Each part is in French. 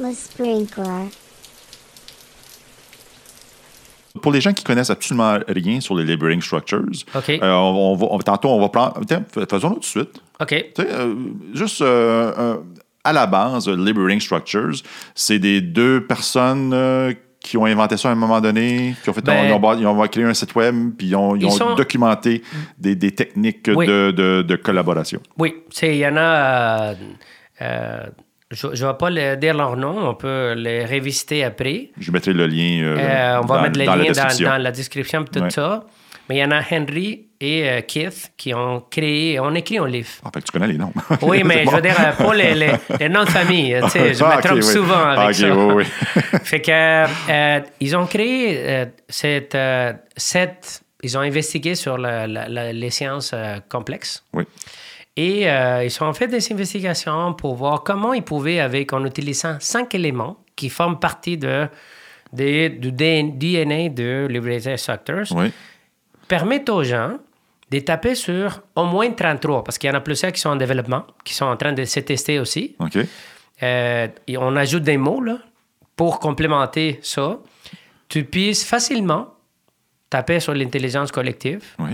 Le sprinkler. Pour les gens qui connaissent absolument rien sur les labeling structures, euh, on, on va, on- tantôt on va prendre. Faisons-le tout de suite. OK. Euh, juste euh, euh, à la base, labeling structures, c'est des deux personnes euh, qui ont inventé ça à un moment donné, qui ont fait, Ben- ils, ont, ils ont créé un site web, puis ils ont, ils Ils ont sont- documenté des, des techniques Oui. de, de- de collaboration. Oui, c'est- il y en a. euh, euh, je ne vais pas le- dire leur nom, on peut les revisiter après. Je mettrai le lien euh, Euh, on va dans, mettre les dans la liens dans, la description et tout Ouais. ça. Mais il y en a Henry et euh, Keith qui ont créé, ont écrit un livre. Ah, fait que tu connais les noms. Oui, mais je veux dire, euh, pas les, les, les noms de famille. tu sais, je Ah, me trompe souvent avec Ah, ok, ça. oui, oui. fait que, euh, ils ont créé cette, cette- Ils ont investigué sur la- la- la- les sciences complexes. Oui. Et euh, ils ont fait des investigations pour voir comment ils pouvaient, avec, en utilisant cinq éléments qui forment partie de, des- du DNA de Liberator Structures, Oui. permettre aux gens de taper sur au moins 33, parce qu'il y en a plusieurs qui sont en développement, qui sont en train de se tester aussi. OK. Euh, et on ajoute des mots là, pour complémenter ça. Tu puisses facilement taper sur l'intelligence collective Oui.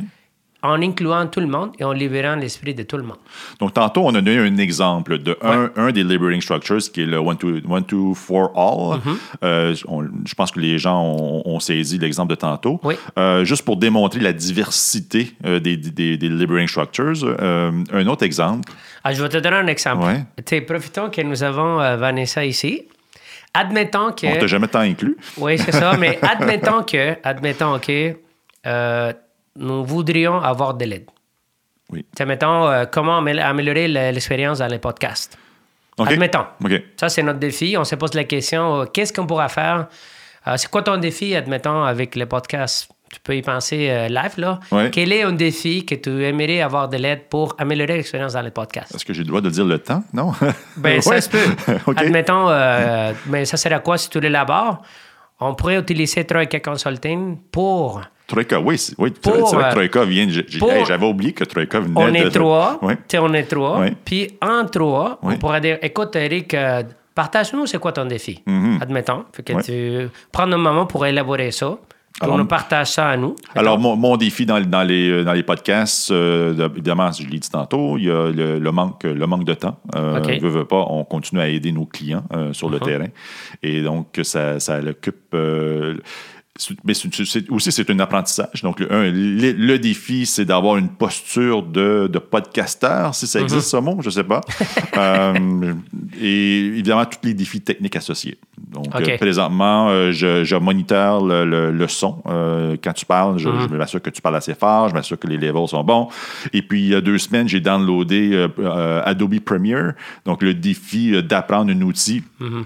En incluant tout le monde et en libérant l'esprit de tout le monde. Donc, tantôt, on a donné un exemple de un, un des labeling structures qui est le one to, one to for all. Mm-hmm. Euh, on- je pense que les gens ont, ont saisi l'exemple de tantôt. Oui. Euh, juste pour démontrer la diversité euh, des, des, des labeling structures, un autre exemple. Ah, je vais te donner un exemple. Ouais. Profitons que nous avons Vanessa ici. Admettons que. On t'a jamais tant inclus. Oui, c'est ça, mais admettons que, admettons que nous voudrions avoir de l'aide. Oui. Sais, mettons, euh, comment amé- améliorer le- l'expérience dans les podcasts? OK. Admettons. OK. Ça, c'est notre défi. On se pose la question, euh, qu'est-ce qu'on pourra faire? Euh, c'est quoi ton défi, admettons, avec les podcasts? Tu peux y penser live, là. Ouais. Quel est un défi que tu aimerais avoir de l'aide pour améliorer l'expérience dans les podcasts? Est-ce que j'ai le droit de dire le temps? Non? Ben, ça se peut. OK. Admettons, mais ça serait quoi si tu l'élabores? On pourrait utiliser Troika Consulting pour. Troika, oui, c'est oui, vrai, Pour, c'est vrai que euh, Troika vient. hey, J'avais oublié que Troika venait On de. est trois. Oui. On est trois. Oui. Puis en trois, Oui. on pourrait dire écoute, Eric, euh, partage-nous c'est quoi ton défi? Admettons. Fait que tu prends un moment pour élaborer ça. Alors, on nous partage ça à nous. Alors, mon, mon défi dans, dans les, euh, dans les podcasts, euh, de- évidemment, je l'ai dit tantôt, il y a le, le manque, le manque de temps. Euh, OK. veut, veut pas, on continue à aider nos clients euh, sur le terrain. Et donc, ça, ça l'occupe. Mais c'est- aussi, c'est un apprentissage. Donc, le, un, le, le défi, c'est d'avoir une posture de, de podcasteur, si ça existe ce mot, je ne sais pas. Euh, et évidemment, tous les défis techniques associés. Donc, euh, présentement, euh, je, je moniteur le, le- le son. Euh, quand tu parles, je, je m'assure que tu parles assez fort, je m'assure que les levels sont bons. Et puis, il y a deux semaines, j'ai downloadé euh, Adobe Premiere, donc le défi d'apprendre un outil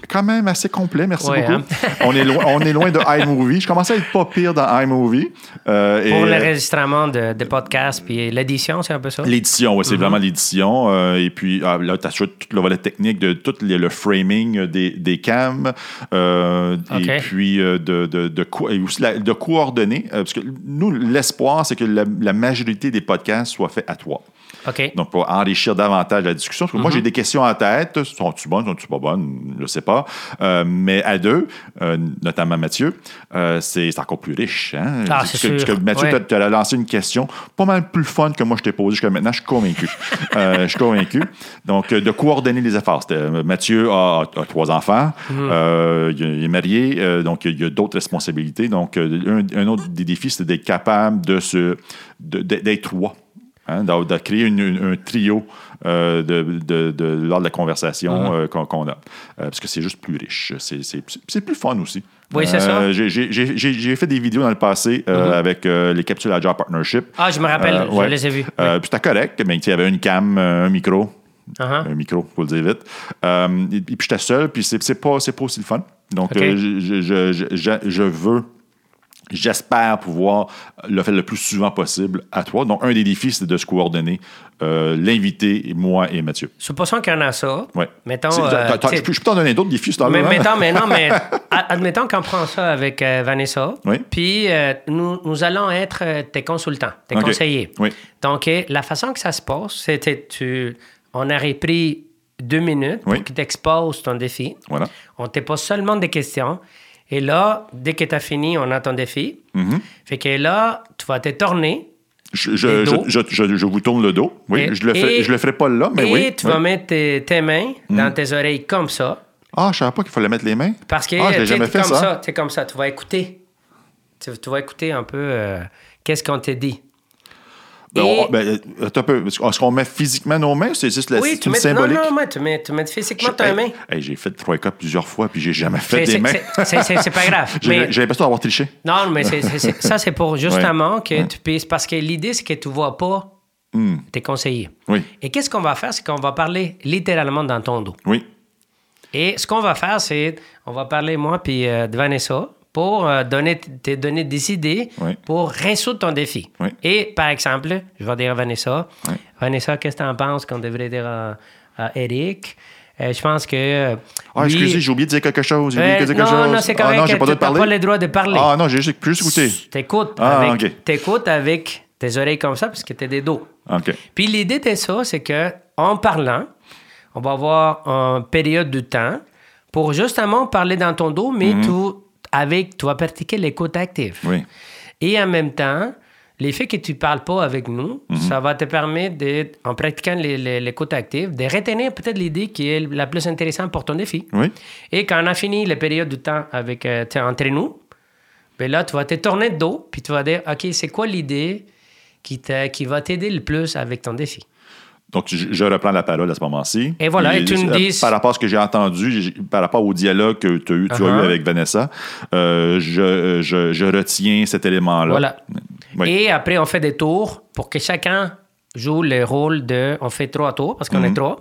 quand même assez complet, merci Ouais, beaucoup. hein? on, est loin, on est loin de iMovie. Je commençais à être pas pire dans iMovie. Pour l'enregistrement de, de podcasts, puis l'édition, c'est un peu ça? L'édition, oui, c'est vraiment l'édition. Et puis ah, là, tu assures tout le volet technique de tout les- le framing des, des cams. Euh. Et puis euh, de, de, de, de coordonner. euh, parce que nous, l'espoir, c'est que la, la majorité des podcasts soient faits à. OK. Donc, pour enrichir davantage la discussion. Parce que Mhm. moi, j'ai des questions en tête. Sont-tu bonnes, sont-tu pas bonnes? Je ne sais pas. Euh, mais à deux, euh, notamment Mathieu, euh, c'est encore plus riche. Hein? Ah, Parce que- parce sûr. que Mathieu, Ouais. tu as lancé une question pas mal plus fun que moi je t'ai posée jusqu'à maintenant. Je suis convaincu. Je suis convaincu. Donc, de coordonner les efforts. Mathieu a, a trois enfants. Mhm. Euh, il, est marié. euh, donc, il y a d'autres responsabilités. Donc, euh, un, un autre des défis, c'est d'être capable de se, d'être trois. Hein, de, de créer une- une- un trio euh, de, de- de- lors de la conversation euh, qu'on, a. Euh, parce que c'est juste plus riche. C'est, plus fun aussi. Oui, c'est ça. J'ai, fait des vidéos dans le passé euh, avec les Capsules Agile Partnership. Ah, je me rappelle, je ouais. les ai vus. Euh, puis c'était correct, mais il y avait une cam, un micro. Uh-huh. Un micro, faut le dire vite. Euh, et, et puis j'étais seul, puis c'est, c'est, pas, c'est pas aussi le fun. Donc, euh, je, je- je- je- veux J'espère pouvoir le faire le plus souvent possible à toi. Donc, un des défis, c'est de se coordonner. euh, L'invité, moi et Mathieu. Supposons qu'il y en a ça. Ouais. Mettons. C'est- euh, je peux t'en donner d'autres défis, si Mais hein? mettons, mais non, mais ad- admettons qu'on prend ça avec euh, Vanessa. Oui. Puis nous, nous allons être tes consultants, tes conseillers. Oui. Donc, la façon que ça se passe, c'était tu, on aurait pris deux minutes Oui. pour que tu exposes ton défi. Voilà. On te pose seulement des questions. Et là, dès que tu as fini, on a ton défi. Mhm. Fait que là, tu vas te tourner. Je, je, Et je, je, vous tourne le dos. Oui, Et- je le et- je le ferai pas là, mais et oui. tu oui. vas mettre tes, tes mains dans tes oreilles comme ça. Ah, je savais pas qu'il fallait mettre les mains. Parce que Ah, tu comme ça. ça. C'est comme ça. Tu vas écouter. Tu, tu vas écouter un peu euh, qu'est-ce qu'on te dit. Ben, Et- on- ben, attends un peu. Est-ce qu'on met physiquement nos mains ou c'est juste la oui, tu mets, symbolique? non, non, tu mets, tu mets physiquement Je- ta hey, j'ai fait trois cas plusieurs fois, puis j'ai jamais fait des mains. c'est- pas grave. J'ai l'impression d'avoir triché. non, mais ça, c'est pour justement que Ouais. tu puisses. Parce que l'idée, c'est que tu vois pas Hmm. tes conseillers. Oui, Et qu'est-ce qu'on va faire? C'est qu'on va parler littéralement dans ton dos. oui. Et ce qu'on va faire, c'est on va parler, moi puis euh, de Vanessa, pour euh, donner, te donner des idées Oui. pour résoudre ton défi. Oui. Et par exemple, je vais dire à Vanessa, Oui. Vanessa, qu'est-ce que tu en penses qu'on devrait dire à, à Eric? Euh, je pense que. euh, Ah, lui- excusez, j'ai oublié de dire quelque chose. J'ai oublié de dire quelque non, chose. non, c'est Ah, correct. non, j'ai pas le droit de parler. pas le droit de parler. Ah, non, j'ai juste, plus écouté. T'écoutes Ah, avec, t'écoutes avec tes oreilles comme ça parce que t'es des dos. OK. Puis l'idée de ça, c'est que en parlant, on va avoir une période de temps pour justement parler dans ton dos, mais Mhm. tout avec, tu vas pratiquer l'écoute active. Oui. Et en même temps, l'effet que tu parles pas avec nous, Mhm. ça va te permettre, de, en pratiquant les- les- l'écoute active, de retenir peut-être l'idée qui est la plus intéressante pour ton défi. Oui. Et quand on a fini la période de temps avec, euh, entre nous, ben là, tu vas te tourner de dos, puis tu vas dire, OK, c'est quoi l'idée qui, qui va t'aider le plus avec ton défi? Donc, je, je reprends la parole à ce moment-ci. Et voilà, et tu me dis- Par rapport à ce que j'ai entendu, par rapport au dialogue que tu as eu, Uh-huh. eu avec Vanessa, euh, je, je, je retiens cet élément-là. Voilà. Oui. Et après, on fait des tours pour que chacun joue le rôle de. On fait trois tours parce qu'on est trois.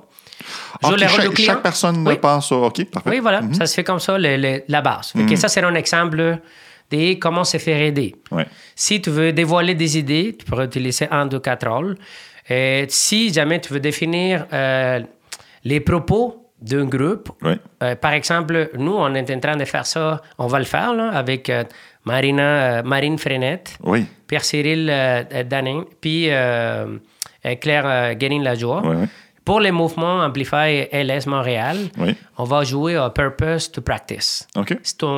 Joue Mhm. Le rôle chaque, du chaque personne Oui. pense. OK, parfait. Oui, voilà. Mhm. Ça se fait comme ça, le- le- la base. Que ça, c'est un exemple de comment se faire aider. Oui. Si tu veux dévoiler des idées, tu pourrais utiliser un, deux, quatre rôles. Et si jamais tu veux définir euh, les propos d'un groupe, Oui. euh, par exemple, nous, on est en train de faire ça, on va le faire là, avec euh, Marina, euh, Marine Frenette, Oui. Pierre-Cyril euh, euh, Danin, puis euh, euh, Claire euh, Guérin-Lajoie. Oui. Pour les mouvements Amplify LS Montréal, on va jouer au Purpose to Practice. Un-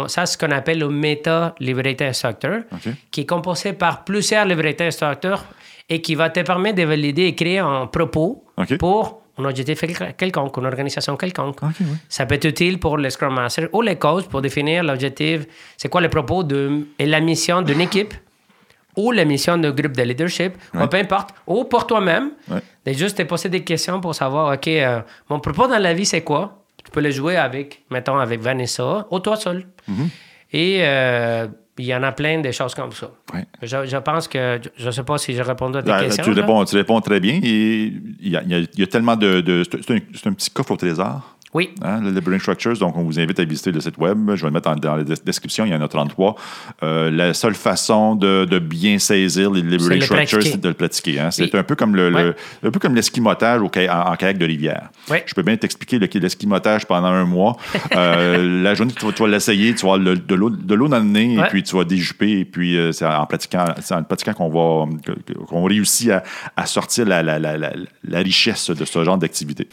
ça, c'est ce qu'on appelle le Meta Liberator Instructor, OK. qui est composé par plusieurs Liberator Instructors et qui va te permettre de valider et créer un propos pour un objectif quel- quelconque, une organisation quelconque. Ça peut être utile pour les Scrum Master ou les coachs pour définir l'objectif, c'est quoi le propos de, et la mission d'une équipe ou la mission d'un groupe de leadership, ou peu importe, ou pour toi-même, Ouais. de juste te poser des questions pour savoir, OK, euh, mon propos dans la vie, c'est quoi? Tu peux le jouer avec, mettons, avec Vanessa ou toi seul. Mm-hmm. Et euh, il y en a plein de choses comme ça. Ouais. Je, je pense que, je ne sais pas si j'ai répondu à tes Ah, questions. tu, réponds, tu réponds très bien. Il y a, il y a- il y a tellement de. de- c'est un, c'est un petit coffre au trésor. Oui. Hein, le Liberating Structures, donc on vous invite à visiter le site web. Je vais le mettre en- dans la des- description, il y en a 33. Euh, la seule façon de, de bien saisir les Liberating C'est le Structures, c'est de le pratiquer. hein. C'est Oui. un peu comme le, le- un peu comme l'esquimotage au en, en kayak de rivière. Ouais. Je peux bien t'expliquer le- l'esquimotage pendant un mois. Euh, la journée que tu vas, l'essayer, tu vas avoir le- de l'eau dans le nez, et puis tu vas déjuper, et puis euh, c'est en pratiquant, en pratiquant qu'on va qu'on réussit à, à sortir la, la- la- la- la richesse de ce genre d'activité.